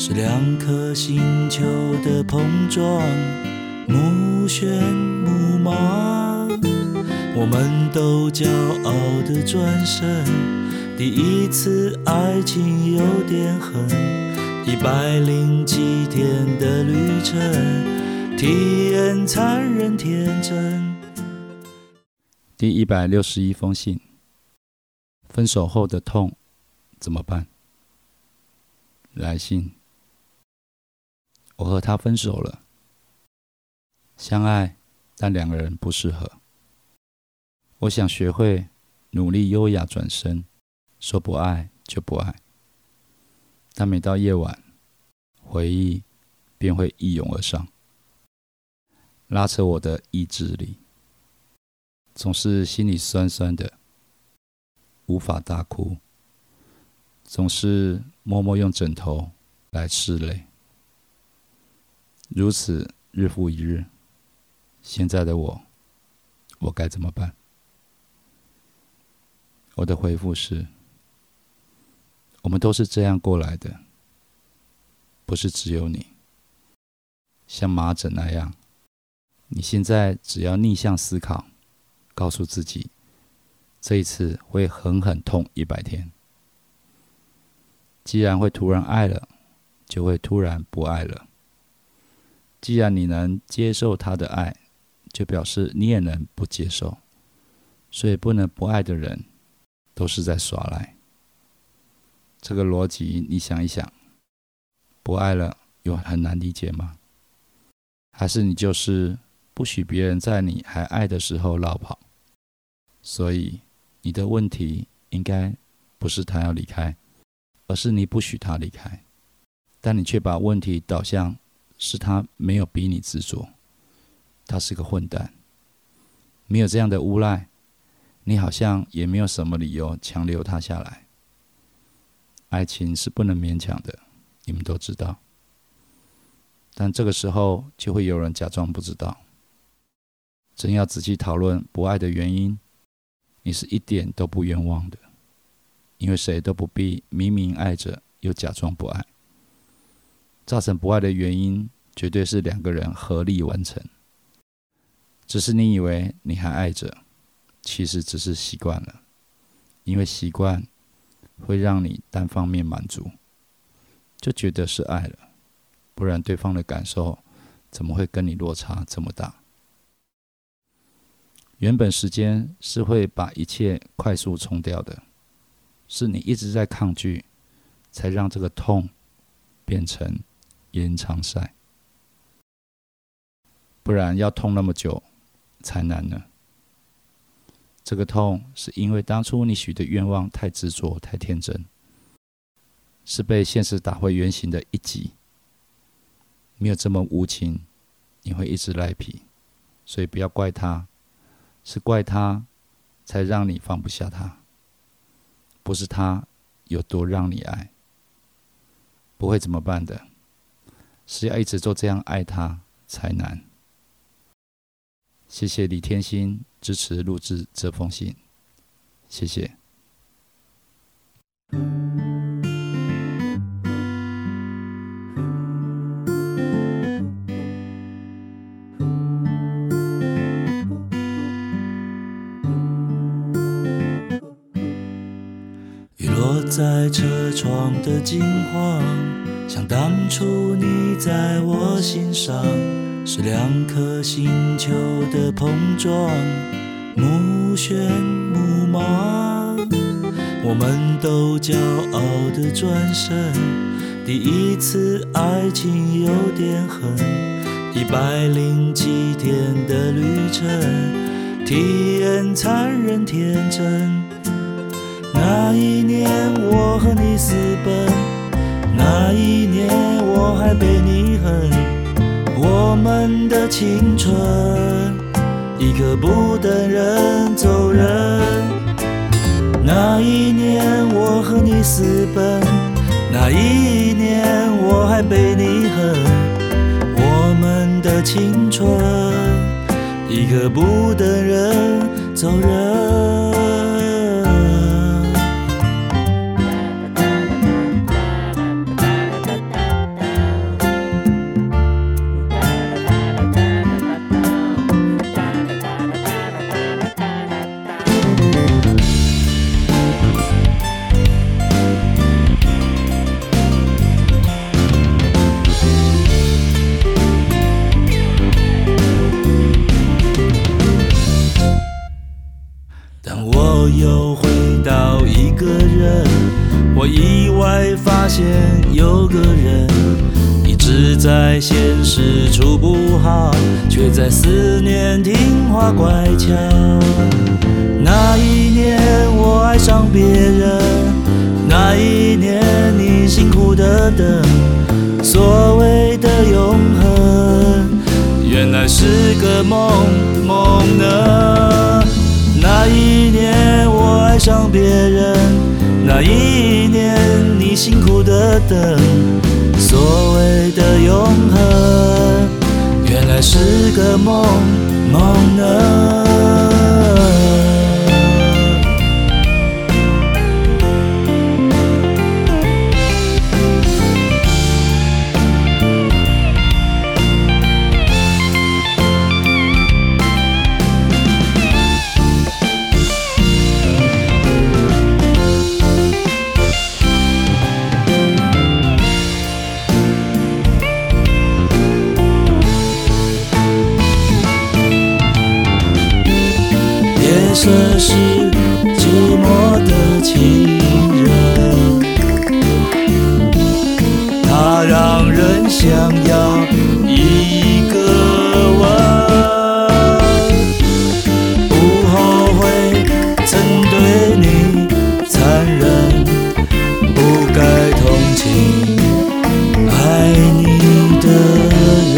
是两颗星球的碰撞，目眩目盲。我们都骄傲的转身，第一次爱情有点狠，一百零七天的旅程，体验残忍天真。第一百六十一封信：分手后的痛怎么办？来信：我和他分手了，相爱，但两个人不适合。我想学会努力优雅转身，说不爱就不爱。但每到夜晚，回忆便会一涌而上，拉扯我的意志力。总是心里酸酸的，无法大哭，总是默默用枕头来拭泪，如此日复一日。现在的我，我该怎么办？我的回复是：我们都是这样过来的，不是只有你。像麻疹那样，你现在只要逆向思考。告诉自己，这一次会狠狠痛一百天。既然会突然爱了，就会突然不爱了。既然你能接受他的爱，就表示你也能不接受。所以不能不爱的人，都是在耍赖。这个逻辑你想一想，不爱了有很难理解吗？还是你就是不许别人在你还爱的时候绕跑？所以，你的问题应该不是他要离开，而是你不许他离开。但你却把问题导向是他没有逼你执着，他是个混蛋。没有这样的无赖，你好像也没有什么理由强留他下来。爱情是不能勉强的，你们都知道。但这个时候就会有人假装不知道，真要仔细讨论不爱的原因。你是一点都不冤枉的，因为谁都不必明明爱着又假装不爱。造成不爱的原因，绝对是两个人合力完成。只是你以为你还爱着，其实只是习惯了，因为习惯会让你单方面满足，就觉得是爱了。不然对方的感受怎么会跟你落差这么大？原本时间是会把一切快速冲掉的，是你一直在抗拒，才让这个痛变成延长赛。不然要痛那么久才难呢。这个痛是因为当初你许的愿望太执着、太天真，是被现实打回原形的一击。没有这么无情，你会一直赖皮，所以不要怪他。是怪他，才让你放不下他，不是他有多让你爱，不会怎么办的，是要一直都这样爱他才难。谢谢李天心支持录制这封信，谢谢。在车窗的金黄，像当初你在我心上，是两颗星球的碰撞，目眩目盲。我们都骄傲的转身，第一次爱情有点狠，一百零七天的旅程，体验残忍天真。那一年我和你私奔，那一年我还被你恨，我们的青春，一刻不等人走人。那一年我和你私奔，那一年我还被你恨。我们的青春，一刻不等人走人。我又回到一个人，我意外发现有个人一直在现实处不好，却在思念听话乖巧。那一年我爱上别人，那一年你辛苦的等，所谓的永恒，原来是个梦一年我爱上别人，那一年你辛苦的等，所谓的永恒，原来是个梦梦呢。是寂寞的情人，它让人想要一个吻。不后悔曾对你残忍，不该同情爱你的人。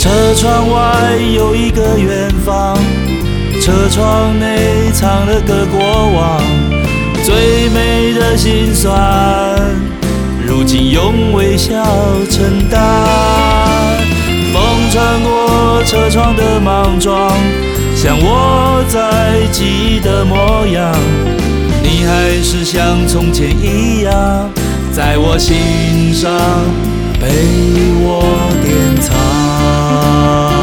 车窗外，车窗内藏了个过往，最美的心酸，如今用微笑承担。风穿过车窗的莽撞，像我在记忆的模样，你还是像从前一样，在我心上被我典藏。